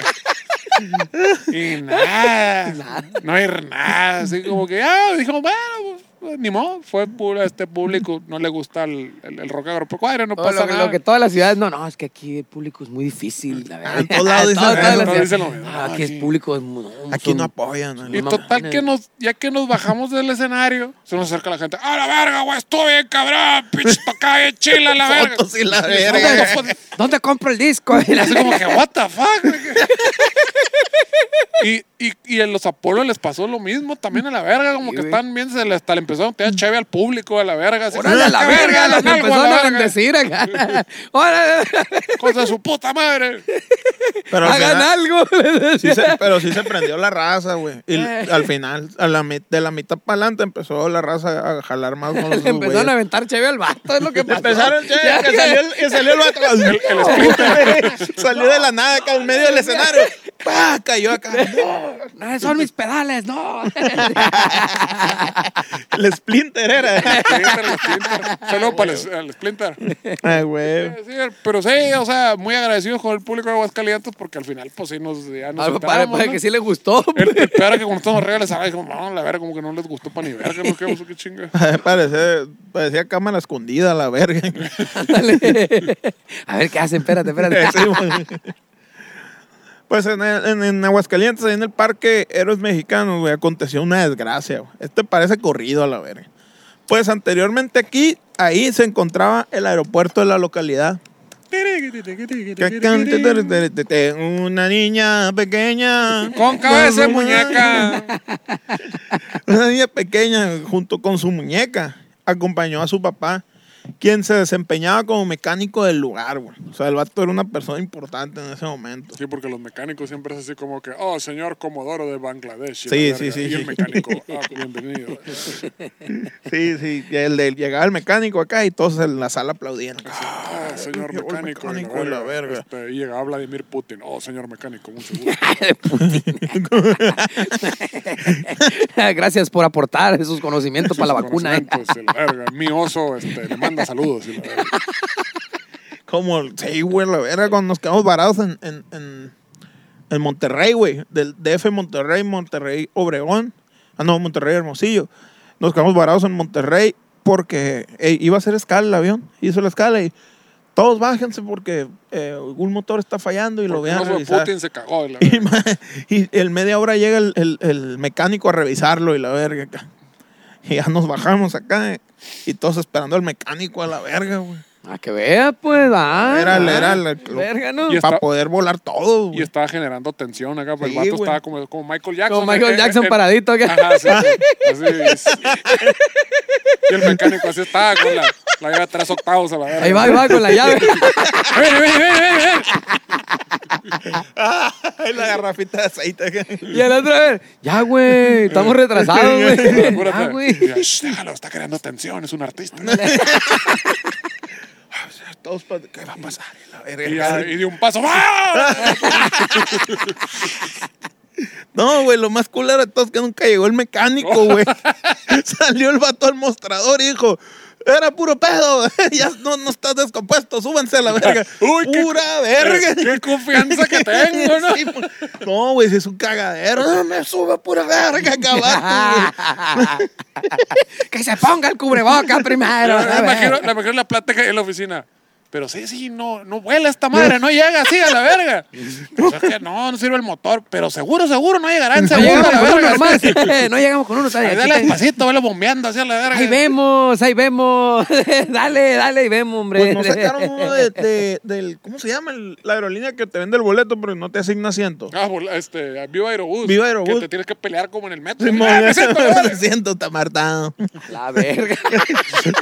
Y nada, no hay nada, así como que, ah, dijimos, bueno, pues, ni modo, fue puro a este público, no le gusta el, el, el rock agropecuario, no Todo pasa lo, que- nada. lo que todas las ciudades, no, no, es que aquí el público es muy difícil. la verdad. en todos lados *laughs* dicen Todas- todas eso, las todos ciudades. dicen lo mismo. Ah, aquí Aquí- es público. es muy- no, Aquí son- no apoyan. ¿no? Y No total que nos, ya que nos bajamos del escenario, se nos acerca la gente. ¡Ah, la verga, güey! ¡Estuvo bien, cabrón! ¡Pinche tocada bien chila, la verga! Fotos y la ¿Dónde, verga. dónde- ¿Dónde compro el disco? Así como que, what the fuck? y, y, y en los Apolo les pasó lo mismo también a la verga, como Sí, que están bien, se le, hasta le empezaron a tirar cheve al público a la verga. Así, Órale, a la "¡Ah, verga, la los empezaron la a verga! bendecir acá. *laughs* Órale, ¡Cosa de su puta madre! Pero hagan final- algo. *laughs* Sí se- pero sí se prendió la raza, güey. Y Eh. al final, a la, de la mitad para adelante, empezó la raza a jalar más con *laughs* los Empezaron a aventar cheve al vato, es lo que pasó. Empezaron, che, Ya que salió el, que salió el vato. salió de la nada acá en medio del escenario. ¡Pah! Cayó acá. No, son mis pedales, no. El Splinter era. El Splinter. Saludos para el, el Splinter. Ay, güey. Sí, pero sí, o sea, muy agradecidos con el público de Aguascalientes porque al final, pues sí, nos, ya nos Algo para, para ¿no? que sí le gustó. El, el peor es que cuando estamos arriba les sabes como, no, la verga, como que no les gustó para ni verga, no qué qué chinga. *laughs* Parecía, parecía cámara escondida, la verga. *laughs* Ándale. A ver qué hacen, espérate, espérate. *laughs* Sí. Pues en, el- en, en Aguascalientes, ahí en el Parque Héroes Mexicanos, güey, aconteció una desgracia, güey. Este parece corrido a la verga. Pues anteriormente aquí, ahí se encontraba el aeropuerto de la localidad. Una niña pequeña. Con cabeza de muñeca. *laughs* Una niña pequeña, junto con su muñeca, acompañó a su papá, quien se desempeñaba como mecánico del lugar, güey. O sea, el vato era una persona importante en ese momento. Sí, porque los mecánicos siempre es así como que, oh, señor Comodoro de Bangladesh. Sí, sí, sí, Y sí. el mecánico, *laughs* ah, bienvenido. Sí, sí, y el de, llegaba el mecánico acá y todos en la sala aplaudían. Ah, señor mecánico, mecánico y la verga. Este, y llegaba Vladimir Putin. Oh, señor mecánico, mucho gusto. *laughs* *laughs* Gracias por aportar esos conocimientos para la vacuna. eh. la verga. Mi oso este, le manda saludos. y la verga. *laughs* Como, sí, güey, la verga, cuando nos quedamos varados en, en, en, en Monterrey, güey, del DF Monterrey, Monterrey Obregón, ah, no, Monterrey Hermosillo. Nos quedamos varados en Monterrey porque iba a hacer escala el avión, hizo la escala y todos bájense porque eh, un motor está fallando y lo vean el de revisar. Putin se cagó. *laughs* y la Y, verga. ma- y en media hora llega el, el- el mecánico a revisarlo y la verga acá. Y ya nos bajamos acá eh, y todos esperando al mecánico a la verga, güey. Ah, que vea, pues, ah. Era el- ah, era el- Verga, ¿no? Y Para está- poder volar todo, Y güey. estaba generando tensión acá, pues Sí, el vato güey. estaba como, como Michael Jackson. Como Michael eh, Jackson eh, paradito acá. Ajá, sí, así es. Y el mecánico así estaba con la, la llave tres octavos a la verga. Ahí va, ahí va con la llave. *laughs* ¡Ven, ven, ven, ven, ven! Ay, la garrafita de aceite. Y el otro, a ver, ya, güey, estamos retrasados, *laughs* güey. Apúrate. Ya, güey. Y yo, "Shh, déjalo, está creando tensión, es un artista. *laughs* Todos, ¿qué va a pasar? Y la verga. Y, ya- y de un paso, ¡ah! No, güey, lo más cool era de todos que nunca llegó el mecánico, güey. *laughs* Salió el vato al mostrador y dijo, era puro pedo, *laughs* ya no, no estás descompuesto, súbanse a la verga. *laughs* Uy, qué- Pura verga. ¡Qué confianza que tengo, ¿no? *laughs* Sí, pues. no, güey, si es un cagadero, no me sube pura verga güey. que se ponga el cubreboca primero. Me imagino, me imagino la plática en la oficina. Pero sí, sí, no, no vuela esta madre, no llega así a la verga. *laughs* Pues es que no, no sirve el motor, pero seguro, seguro no llegará en No segundo a llegamos la con uno verga. *laughs* No llegamos con uno. ¿sabes? Ahí dale despacito, velo bombeando así a la verga. Ahí vemos, ahí vemos. *laughs* dale, dale y vemos, hombre. Pues no sacaron uno de, de- del, ¿cómo se llama? El- la aerolínea que te vende el boleto, pero no te asigna asiento. Ah, este, Viva Aerobús. Viva Aerobús. Que te tienes que pelear como en el metro. Simón, Ah, me siento, me madre. siento, está martado. La verga.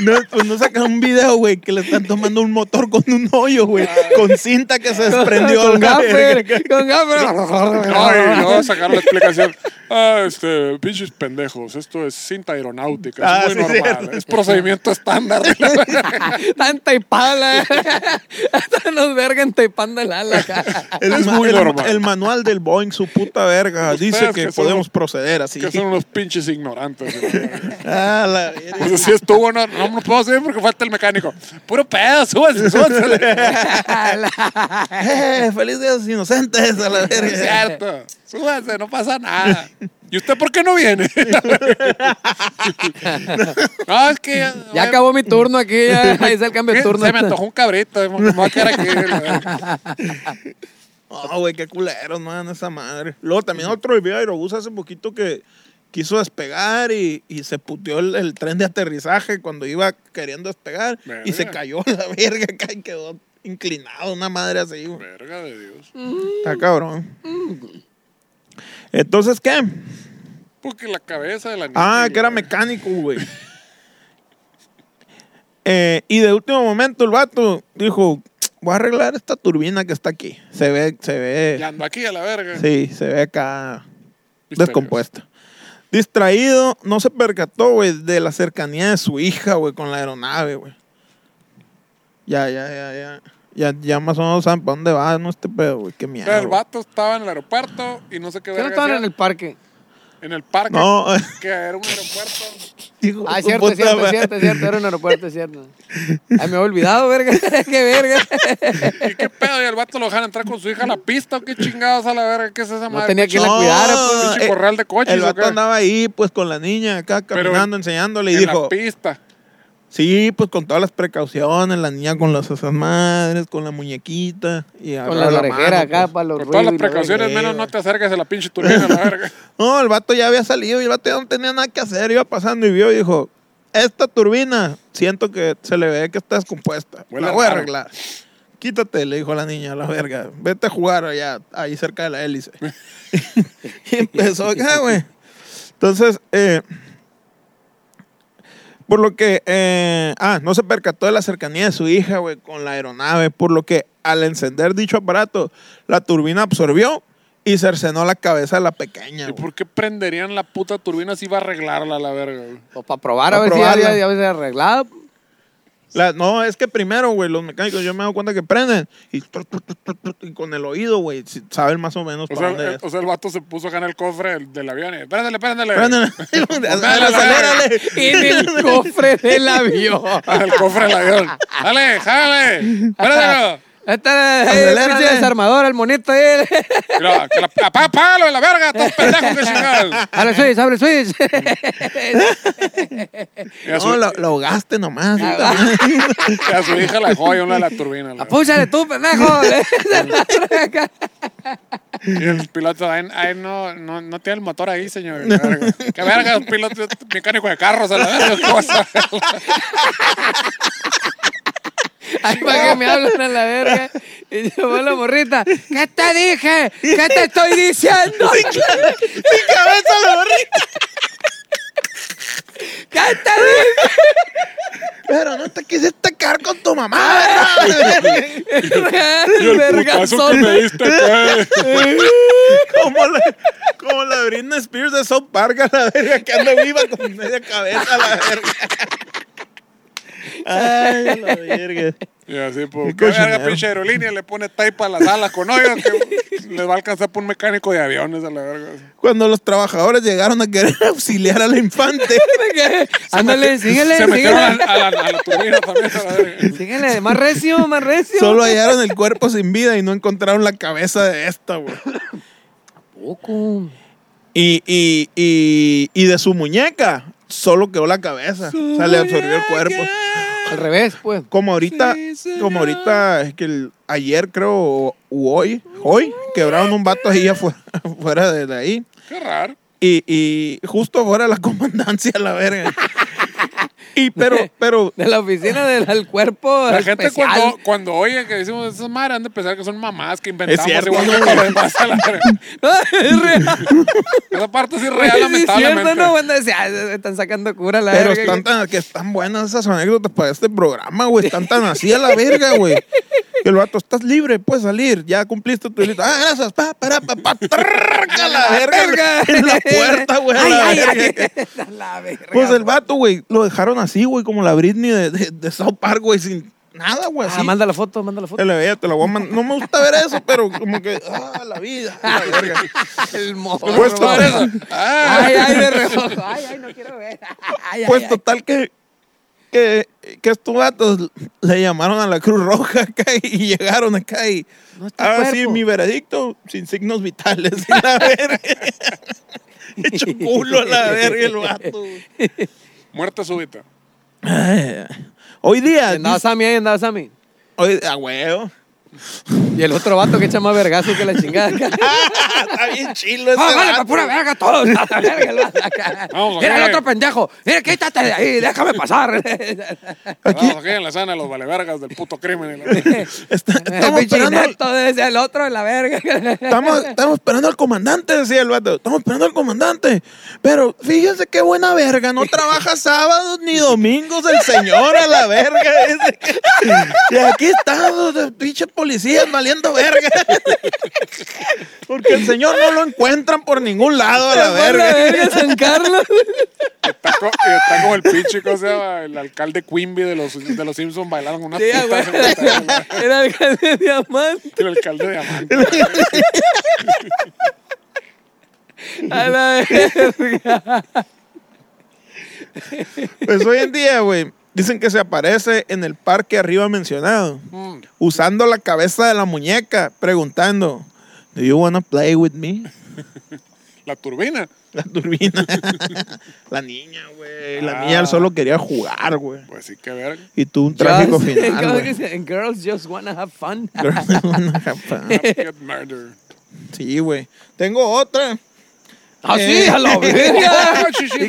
No, pues no sacan un video, güey, que le están tomando un motor con un hoyo, güey. Con cinta que se desprendió. con gaffer, con gaffer. Ay, no, sacaron la explicación. Ah, este, pinches pendejos. Esto es cinta aeronáutica. Ah, es muy sí, normal. cierto. Es procedimiento estándar. Tanta la Hasta nos verga entapando el ala. El, Es muy el- normal. el manual del Boeing, su puta verga, dice Ustedes que, que son podemos los- proceder así. que son unos pinches ignorantes. *laughs* Ah, la. Pues si estuvo, no, no nos puedo subir porque falta el mecánico. Puro pedo, súbanse, súbanse. *laughs* Eh, feliz día de los inocentes, a la Es *laughs* verga. cierto. Súbanse, no pasa nada. ¿Y usted por qué no viene? *laughs* no, es que ya, Ya acabó mi turno aquí, ya está el cambio de turno. Se me antojó un cabrito. Me voy a quedar aquí. No, güey, qué culeros, man, esa madre. Luego también otro video de Aerobús hace poquito que quiso despegar y, y se puteó el, el tren de aterrizaje cuando iba queriendo despegar y se cayó la verga *laughs* acá y quedó inclinado, una madre así, güey. Verga de Dios. Está cabrón. Entonces, ¿qué? Porque la cabeza de la niña. Ah, que era mecánico, güey. Eh, y de último momento el vato dijo, voy a arreglar esta turbina que está aquí. Se ve, se ve. Y ando aquí a la verga. Sí, se ve acá descompuesta. Distraído, no se percató, güey, de la cercanía de su hija, güey, con la aeronave, güey. Ya, ya, ya, ya. Ya, ya más o menos saben para dónde va, no este pedo, güey. Qué miedo. Pero el vato estaba en el aeropuerto y no sé qué ¿Qué no verga estaban en el parque? En el parque. No, Que era un aeropuerto. Ah, cierto, puta cierto, cierto, cierto, era un aeropuerto, cierto. Ay, me he olvidado, verga, *laughs* qué verga. ¿Y qué pedo? ¿Y el vato lo dejan entrar con su hija a la pista o qué chingados a la verga? ¿Qué es esa No madre? tenía la No, cuidara, pues. Eh, corral de coches, El ¿o vato andaba ahí, pues, con la niña acá caminando, en- enseñándole y en dijo, la pista. Sí, pues, con todas las precauciones, la niña con las esas madres, con la muñequita. Y Con la la orejera mano, acá pues. para los Con todas las la precauciones, menos no te acerques a la pinche turbina, la verga. *laughs* No, el vato ya había salido y el vato ya no tenía nada que hacer. Iba pasando y vio y dijo, esta turbina, siento que se le ve que está descompuesta. Huele la voy a arreglar. Quítate, le dijo la niña a la verga. Vete a jugar allá, ahí cerca de la hélice. *laughs* *laughs* y empezó acá, güey. Entonces, eh, por lo que, eh, ah, no se percató de la cercanía de su hija, güey, con la aeronave, por lo que al encender dicho aparato, la turbina absorbió y cercenó la cabeza de la pequeña. ¿Y güey. por qué prenderían la puta turbina si iba a arreglarla, la verga? güey? O para probar a Pa' ver probarla. si ya, ya había arreglado. La- no, es que primero, güey, los mecánicos yo me dado cuenta que prenden y, tru, tru, tru, tru, tru, y con el oído, güey, saben más o menos O para sea, dónde el, es. o sea, el vato se puso acá en el cofre del, del avión y... Préndele, préndele. Préndele. *laughs* *laughs* Acelérale. En el cofre del *laughs* avión. En el cofre del avión. Dale, jálale. Préndelo. Este es el Acelérale. pinche desarmador, el monito ahí. Mira, que la, apágalo de la verga, estás pendejo que chingados. Abre switch, abre switch. Y a, su, No, lo, lo ahogaste nomás. Ah, y a su hija la dejó ahí a una de la turbina. la. Apúchale tú, pendejo. Y el piloto, ay, ay, no, no, no tiene el motor ahí, señor. Verga. Qué verga, piloto mecánico de carros, a la verga. ¿qué vas a ver? *laughs* Ay, para que me hablen a la verga. Y yo voy a la morrita. ¿Qué te dije? ¿Qué te estoy diciendo? *laughs* Sin cabeza la barriga. ¿Qué te dije? Pero no te quisiste quedar con tu mamá, ¿verdad? *laughs* Y el putazo que me diste acá. como, la, como la Britney Spears de South Park a la verga que anda viva con media cabeza a la verga. Ay, a la verga. Y así, pues, Qué verga, pinche aerolínea, le pone tape a las alas con hoyos que les va a alcanzar por un mecánico de aviones a la verga. Cuando los trabajadores llegaron a querer *laughs* auxiliar al infante, *laughs* Ándale, síguele, Se metieron a, síguele. a la, a la turbina también a la verga. Síguele, más recio, más recio. solo hallaron el cuerpo sin vida y no encontraron la cabeza de esta, güey. Poco. Y, y, y, y de su muñeca solo quedó la cabeza. o sea, le absorbió el cuerpo. Al revés, pues. Como ahorita, como ahorita, es que el- ayer creo, o u hoy, hoy, quebraron un vato ahí afuera, *laughs* afuera de, de ahí. Qué raro. Y, y justo fuera de la *laughs* comandancia, la verga. Y pero, pero, De la oficina del cuerpo La gente especial. cuando, cuando oye que decimos esas madres han de pensar que son mamás que inventamos cierto. igual que demás a la verga. *laughs* es real. Esa parte es Güey, real, sí es cierto, lamentablemente. ¿no? "Ay, se están sacando cura la pero verga". están tan, que están buenas esas anécdotas para este programa, güey. Están tan así a la verga, güey. Que el vato, estás libre, puedes salir. Ya cumpliste tu delito. Ah, gracias. Pa, para, pa, pa, la *laughs* verga. En la puerta, güey. A la *laughs* verga. Pues el vato, güey, lo dejaron así, güey, como la Britney de, de, de South Park, güey, sin nada, güey, Ah, así. manda la foto, manda la foto. Te la veía, te la voy a mandar. No me gusta ver eso, pero como que, ah, la vida, la verga. *laughs* El morro. Pues. Ah, Ay, ay, de reojo. *laughs* Ay, ay, no quiero ver. Ay, Pues ay, total que, que, que estos vatos le llamaron a la Cruz Roja acá y llegaron acá y, No está ah, sí, mi veredicto, sin signos vitales, *laughs* y la verga. Hecho culo a la verga el vato. Muerte súbita. Hoy día. Andaba Sammy ahí, andaba Sammy. hoy, a huevo. Y el otro vato que echa más vergazo que la chingada. *laughs* Está bien chilo ese Ah, vale, vato. pa' pura verga *laughs* la verga el vato acá. Vamos, Mira el otro pendejo. Mira, quítate de ahí, déjame pasar. *laughs* Aquí Vamos aquí en la de los valevergas del puto crimen. está- estamos Pinche esperando, al- decía el otro en la verga. estamos, estamos esperando al comandante, decía el vato. Estamos esperando al comandante. Pero fíjense qué buena verga. No trabaja sábados ni domingos el señor a la verga. dice. Y aquí están los pinches policías valiendo verga. *laughs* Porque el señor no lo encuentran por ningún lado a la Por la verga. verga, San Carlos. Está, co- y está como el pinche, ¿cómo se llama? El alcalde Quimby de los, de los Simpsons bailando con una Sí, *laughs* Era alcalde de diamante. El alcalde de Amante. *laughs* A la verga. Pues hoy en día, güey, dicen que se aparece en el parque arriba mencionado, Mm. usando la cabeza de la muñeca, preguntando, ¿Do you wanna play with me? *laughs* La turbina. *laughs* La turbina. *laughs* la niña, güey. La Ah. niña solo quería jugar, güey. Pues sí, que verga. Y tú un trágico Just- final, ¿cómo güey. que dice? And girls just wanna have fun. Get murder. sí, güey. Tengo otra. Ah, sí, Eh. a la *laughs* verga. Ah, ¿Y qué dice?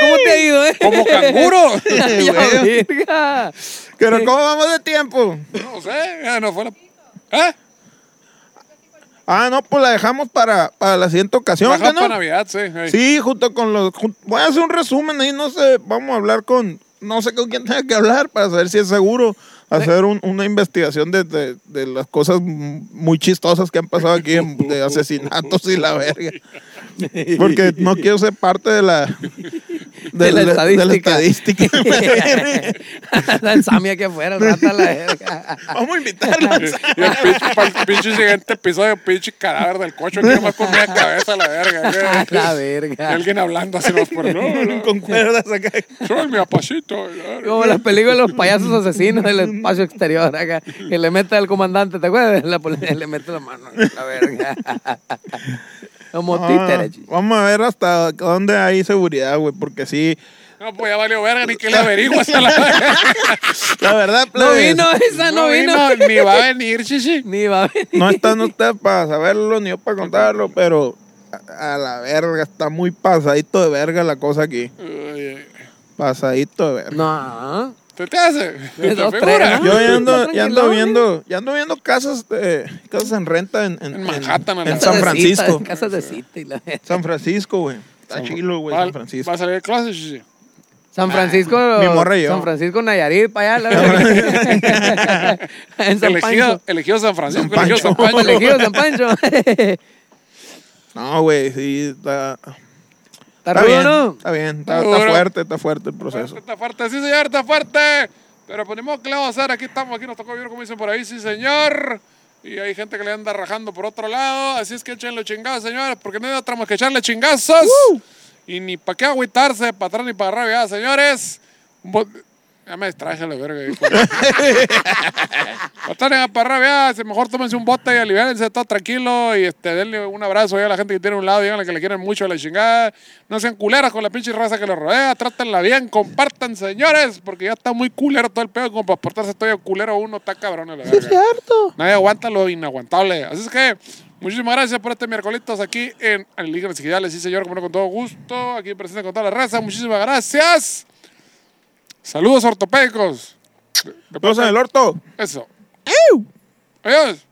¿Cómo te ha ido, eh? Como canguro. *laughs* *laughs* A la güey. verga. Pero ¿cómo vamos de tiempo? No sé, ya no fue la. ¿Eh? Ah, no, pues la dejamos para, para la siguiente ocasión, Baja ¿qué no? para Navidad, sí. Sí, junto con los... jun- voy a hacer un resumen ahí, no sé, vamos a hablar con... No sé con quién tenga que hablar para saber si es seguro hacer un- una investigación de, de- de las cosas muy chistosas que han pasado aquí, en- de asesinatos y la verga. Porque no quiero ser parte de la... De la de *laughs* la estadística. el Sammy aquí afuera, el rato a la verga. vamos a invitarla. *laughs* Y el pinche, para el pinche siguiente episodio, pinche cadáver del cocho, que más con cabeza la verga. *laughs* La Y verga. alguien hablando así nos por no, no, con cuerdas acá. soy mi la verga. Como las películas de los payasos asesinos del espacio exterior acá. Que le mete al comandante, ¿te acuerdas? La le mete la mano. La verga. Como Ah, títeres. chichi. vamos a ver hasta dónde hay seguridad, güey, porque sí... No, pues ya valió verga, ni que le averiguas a la verga. *laughs* La verdad, No plebes, vino esa, no, vino. ni va a venir, chichi. Ni va a venir. No están ustedes para saberlo ni yo para contarlo, pero a, a la verga, está muy pasadito de verga la cosa aquí. Pasadito de verga. No. ¿Te te hace? ¿Te dos, figura? tres, Yo ya ando, ya ando viendo, ya ando viendo casas, eh, casas en renta en, en, En Manhattan, a la en verga. San Francisco. Casas de cita y la San Francisco, güey. Está chilo, güey, San Francisco. Va a salir de clase, chichi. San Francisco. Mi morra y yo. San Francisco, Nayarit, para allá. la- *laughs* *laughs* en San Elegido, Pancho. elegido San Francisco, San elegido San Pancho. Pancho. Elegido San Pancho. *laughs* No, güey, sí, está, ¿Está está bien, no? está bien, está, Está fuerte, está fuerte el proceso. Está fuerte, sí señor, está fuerte. Pero pues ni modo, ¿qué le vamos a hacer? Aquí estamos, aquí nos tocó vivir como dicen por ahí, sí señor. Y hay gente que le anda rajando por otro lado. Así es que échenle chingados, señores, porque no hay otra más que echarle chingazos. Y ni para qué agüitarse, para atrás ni para arriba, señores. Ya me distraje la verga. hijo. Atrás ni para arriba, ya, mejor tómense un bote y aliviárense todo tranquilo. Y este, denle un abrazo a la gente que tiene a un lado. Díganle que le quieren mucho a la chingada. No sean culeras con la pinche raza que los rodea. Trátenla bien, compartan, señores. Porque ya está muy culero todo el pedo. Como para portarse todo culero uno, está cabrón. La verga. cierto. Nadie aguanta lo inaguantable. Así es que, muchísimas gracias por este miércoles aquí en Alienígenas Digitales. Sí, señor, como no, con todo gusto. Aquí presente con toda la raza. Muchísimas gracias. Saludos ortopédicos. Todos en el orto. Eso. ¡Ew! Adiós.